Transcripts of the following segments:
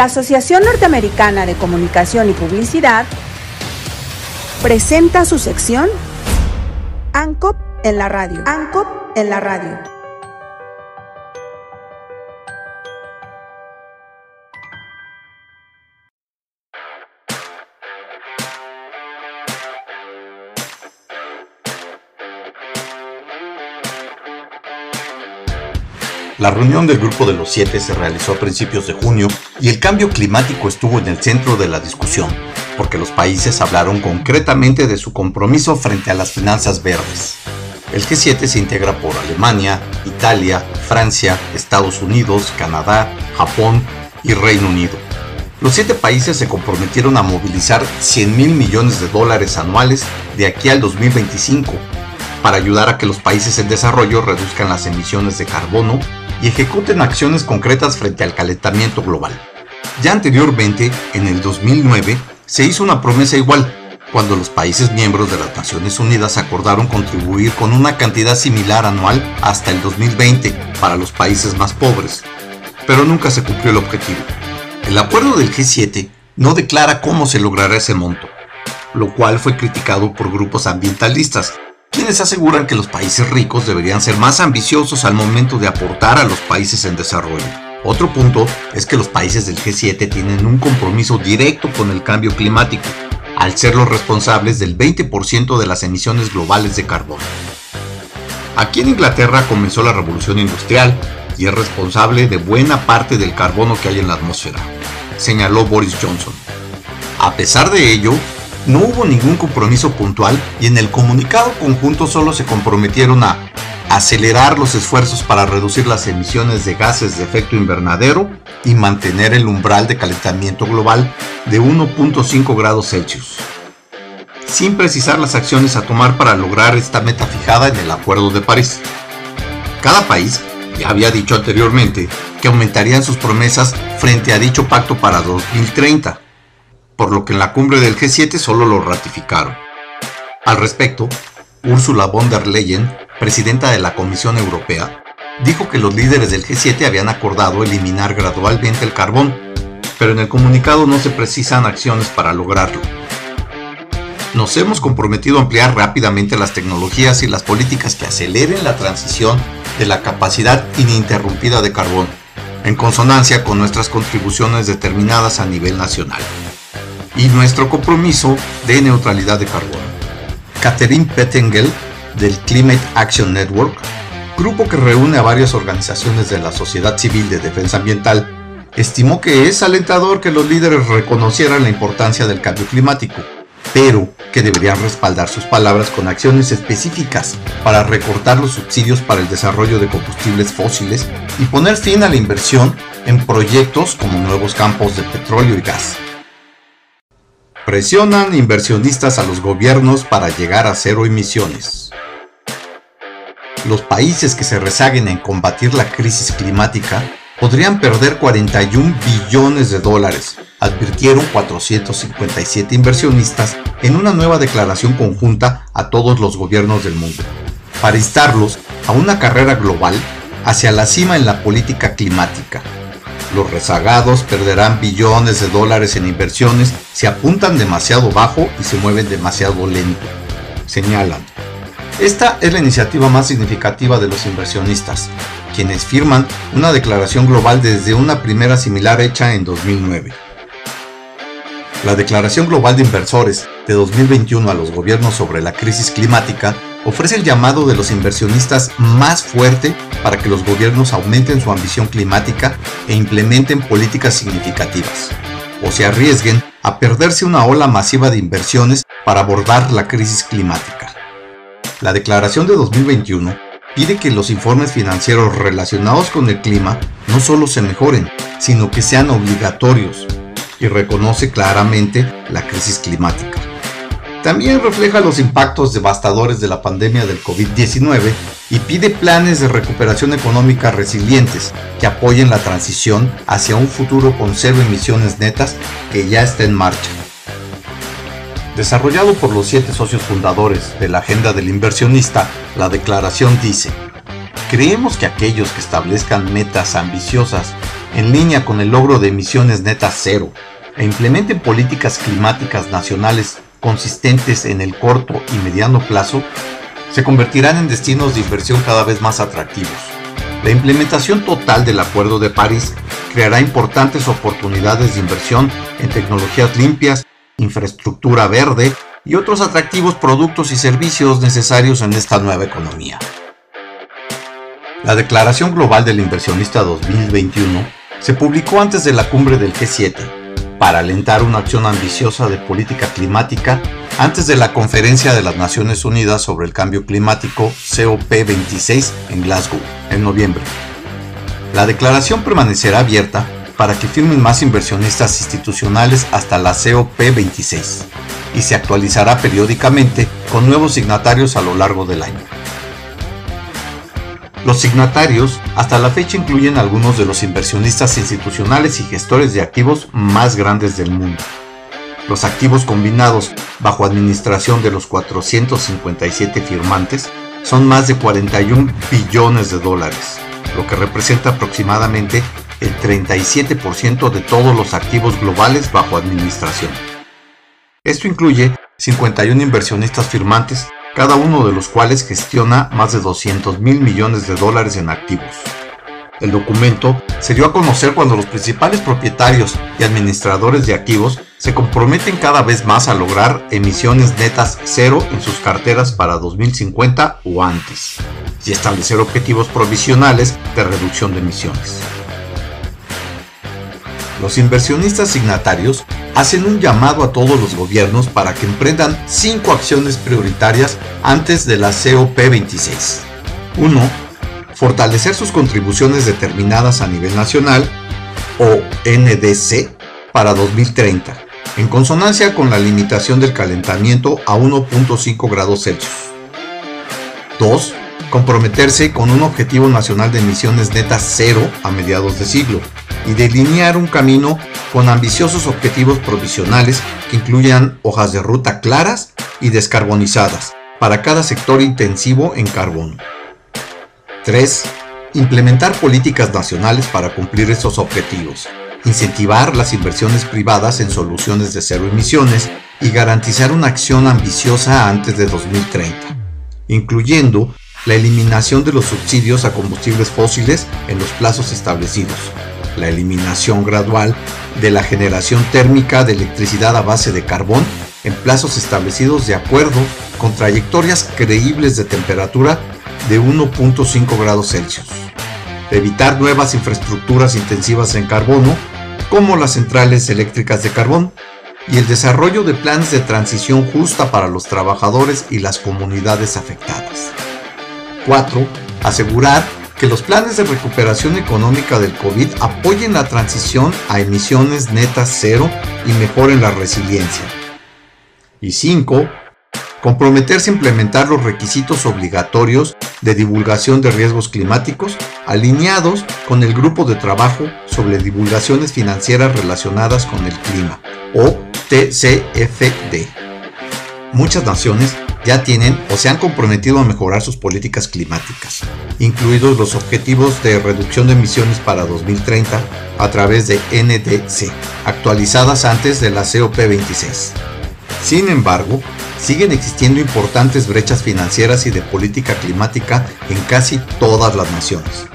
La Asociación Norteamericana de Comunicación y Publicidad presenta su sección ANCOP en la radio. ANCOP en la radio. La reunión del Grupo de los Siete se realizó a principios de junio y el cambio climático estuvo en el centro de la discusión, porque los países hablaron concretamente de su compromiso frente a las finanzas verdes. El G7 se integra por Alemania, Italia, Francia, Estados Unidos, Canadá, Japón y Reino Unido. Los siete países se comprometieron a movilizar 100 mil millones de dólares anuales de aquí al 2025 para ayudar a que los países en desarrollo reduzcan las emisiones de carbono y ejecuten acciones concretas frente al calentamiento global. Ya anteriormente, en el 2009, se hizo una promesa igual, cuando los países miembros de las Naciones Unidas acordaron contribuir con una cantidad similar anual hasta el 2020 para los países más pobres, pero nunca se cumplió el objetivo. El acuerdo del G7 no declara cómo se logrará ese monto, lo cual fue criticado por grupos ambientalistas quienes aseguran que los países ricos deberían ser más ambiciosos al momento de aportar a los países en desarrollo. Otro punto es que los países del G7 tienen un compromiso directo con el cambio climático, al ser los responsables del 20% de las emisiones globales de carbono. Aquí en Inglaterra comenzó la revolución industrial y es responsable de buena parte del carbono que hay en la atmósfera, señaló Boris Johnson. A pesar de ello, no hubo ningún compromiso puntual y en el comunicado conjunto solo se comprometieron a acelerar los esfuerzos para reducir las emisiones de gases de efecto invernadero y mantener el umbral de calentamiento global de 1.5 grados Celsius, sin precisar las acciones a tomar para lograr esta meta fijada en el Acuerdo de París. Cada país ya había dicho anteriormente que aumentarían sus promesas frente a dicho pacto para 2030 por lo que en la cumbre del G7 solo lo ratificaron. Al respecto, Ursula von der Leyen, presidenta de la Comisión Europea, dijo que los líderes del G7 habían acordado eliminar gradualmente el carbón, pero en el comunicado no se precisan acciones para lograrlo. Nos hemos comprometido a ampliar rápidamente las tecnologías y las políticas que aceleren la transición de la capacidad ininterrumpida de carbón, en consonancia con nuestras contribuciones determinadas a nivel nacional y nuestro compromiso de neutralidad de carbono. Catherine Pettengel, del Climate Action Network, grupo que reúne a varias organizaciones de la sociedad civil de defensa ambiental, estimó que es alentador que los líderes reconocieran la importancia del cambio climático, pero que deberían respaldar sus palabras con acciones específicas para recortar los subsidios para el desarrollo de combustibles fósiles y poner fin a la inversión en proyectos como nuevos campos de petróleo y gas. Presionan inversionistas a los gobiernos para llegar a cero emisiones. Los países que se rezaguen en combatir la crisis climática podrían perder 41 billones de dólares, advirtieron 457 inversionistas en una nueva declaración conjunta a todos los gobiernos del mundo, para instarlos a una carrera global hacia la cima en la política climática los rezagados perderán billones de dólares en inversiones si apuntan demasiado bajo y se mueven demasiado lento, señalan. Esta es la iniciativa más significativa de los inversionistas, quienes firman una declaración global desde una primera similar hecha en 2009. La Declaración Global de Inversores de 2021 a los gobiernos sobre la crisis climática ofrece el llamado de los inversionistas más fuerte para que los gobiernos aumenten su ambición climática e implementen políticas significativas, o se arriesguen a perderse una ola masiva de inversiones para abordar la crisis climática. La declaración de 2021 pide que los informes financieros relacionados con el clima no solo se mejoren, sino que sean obligatorios y reconoce claramente la crisis climática. También refleja los impactos devastadores de la pandemia del COVID-19 y pide planes de recuperación económica resilientes que apoyen la transición hacia un futuro con cero emisiones netas que ya está en marcha. Desarrollado por los siete socios fundadores de la Agenda del Inversionista, la declaración dice, creemos que aquellos que establezcan metas ambiciosas en línea con el logro de emisiones netas cero e implementen políticas climáticas nacionales consistentes en el corto y mediano plazo, se convertirán en destinos de inversión cada vez más atractivos. La implementación total del Acuerdo de París creará importantes oportunidades de inversión en tecnologías limpias, infraestructura verde y otros atractivos productos y servicios necesarios en esta nueva economía. La Declaración Global del Inversionista 2021 se publicó antes de la cumbre del G7 para alentar una acción ambiciosa de política climática antes de la Conferencia de las Naciones Unidas sobre el Cambio Climático COP26 en Glasgow en noviembre. La declaración permanecerá abierta para que firmen más inversionistas institucionales hasta la COP26 y se actualizará periódicamente con nuevos signatarios a lo largo del año. Los signatarios hasta la fecha incluyen algunos de los inversionistas institucionales y gestores de activos más grandes del mundo. Los activos combinados bajo administración de los 457 firmantes son más de 41 billones de dólares, lo que representa aproximadamente el 37% de todos los activos globales bajo administración. Esto incluye 51 inversionistas firmantes cada uno de los cuales gestiona más de 200 mil millones de dólares en activos. El documento se dio a conocer cuando los principales propietarios y administradores de activos se comprometen cada vez más a lograr emisiones netas cero en sus carteras para 2050 o antes, y establecer objetivos provisionales de reducción de emisiones. Los inversionistas signatarios hacen un llamado a todos los gobiernos para que emprendan cinco acciones prioritarias antes de la COP26. 1. Fortalecer sus contribuciones determinadas a nivel nacional o NDC para 2030, en consonancia con la limitación del calentamiento a 1.5 grados Celsius. 2. Comprometerse con un objetivo nacional de emisiones netas cero a mediados de siglo y delinear un camino con ambiciosos objetivos provisionales que incluyan hojas de ruta claras y descarbonizadas para cada sector intensivo en carbono. 3. Implementar políticas nacionales para cumplir estos objetivos, incentivar las inversiones privadas en soluciones de cero emisiones y garantizar una acción ambiciosa antes de 2030, incluyendo la eliminación de los subsidios a combustibles fósiles en los plazos establecidos, la eliminación gradual de la generación térmica de electricidad a base de carbón en plazos establecidos de acuerdo con trayectorias creíbles de temperatura de 1.5 grados Celsius. Evitar nuevas infraestructuras intensivas en carbono, como las centrales eléctricas de carbón, y el desarrollo de planes de transición justa para los trabajadores y las comunidades afectadas. 4. Asegurar que los planes de recuperación económica del COVID apoyen la transición a emisiones netas cero y mejoren la resiliencia. Y 5. Comprometerse a implementar los requisitos obligatorios de divulgación de riesgos climáticos alineados con el Grupo de Trabajo sobre Divulgaciones Financieras Relacionadas con el Clima, o TCFD. Muchas naciones ya tienen o se han comprometido a mejorar sus políticas climáticas, incluidos los objetivos de reducción de emisiones para 2030 a través de NDC, actualizadas antes de la COP26. Sin embargo, siguen existiendo importantes brechas financieras y de política climática en casi todas las naciones.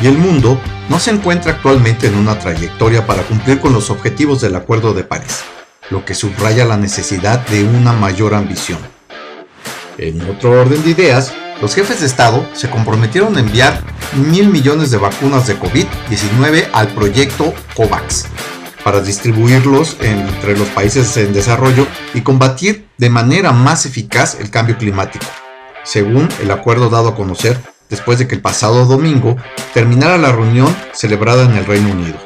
Y el mundo no se encuentra actualmente en una trayectoria para cumplir con los objetivos del Acuerdo de París, lo que subraya la necesidad de una mayor ambición. En otro orden de ideas, los jefes de Estado se comprometieron a enviar mil millones de vacunas de COVID-19 al proyecto COVAX para distribuirlos entre los países en desarrollo y combatir de manera más eficaz el cambio climático, según el acuerdo dado a conocer después de que el pasado domingo terminara la reunión celebrada en el Reino Unido.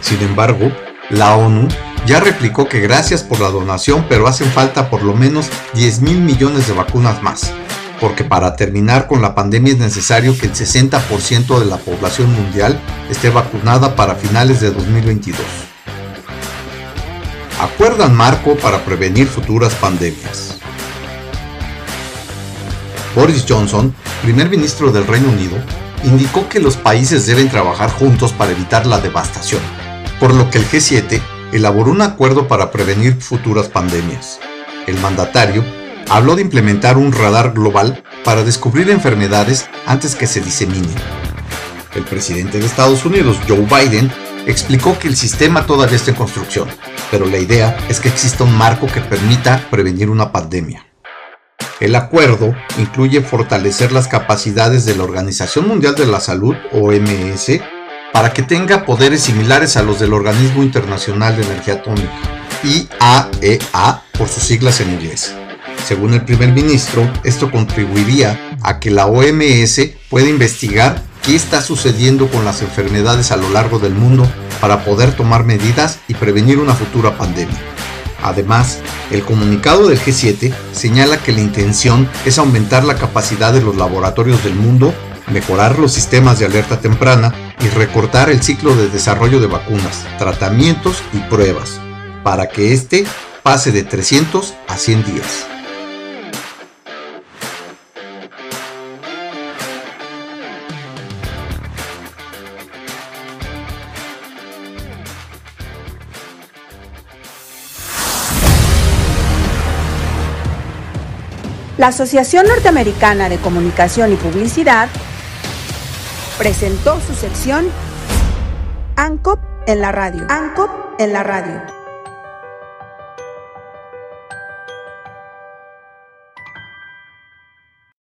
Sin embargo, la ONU ya replicó que gracias por la donación, pero hacen falta por lo menos 10 mil millones de vacunas más, porque para terminar con la pandemia es necesario que el 60% de la población mundial esté vacunada para finales de 2022. Acuerdan marco para prevenir futuras pandemias. Boris Johnson, primer ministro del Reino Unido, indicó que los países deben trabajar juntos para evitar la devastación, por lo que el G7 elaboró un acuerdo para prevenir futuras pandemias. El mandatario habló de implementar un radar global para descubrir enfermedades antes que se diseminen. El presidente de Estados Unidos, Joe Biden, explicó que el sistema todavía está en construcción, pero la idea es que exista un marco que permita prevenir una pandemia. El acuerdo incluye fortalecer las capacidades de la Organización Mundial de la Salud, OMS, para que tenga poderes similares a los del Organismo Internacional de Energía Atómica, IAEA e por sus siglas en inglés. Según el primer ministro, esto contribuiría a que la OMS pueda investigar qué está sucediendo con las enfermedades a lo largo del mundo para poder tomar medidas y prevenir una futura pandemia. Además, el comunicado del G7 señala que la intención es aumentar la capacidad de los laboratorios del mundo, mejorar los sistemas de alerta temprana y recortar el ciclo de desarrollo de vacunas, tratamientos y pruebas, para que éste pase de 300 a 100 días. La Asociación Norteamericana de Comunicación y Publicidad presentó su sección ANCOP en la radio. ANCOP en la radio.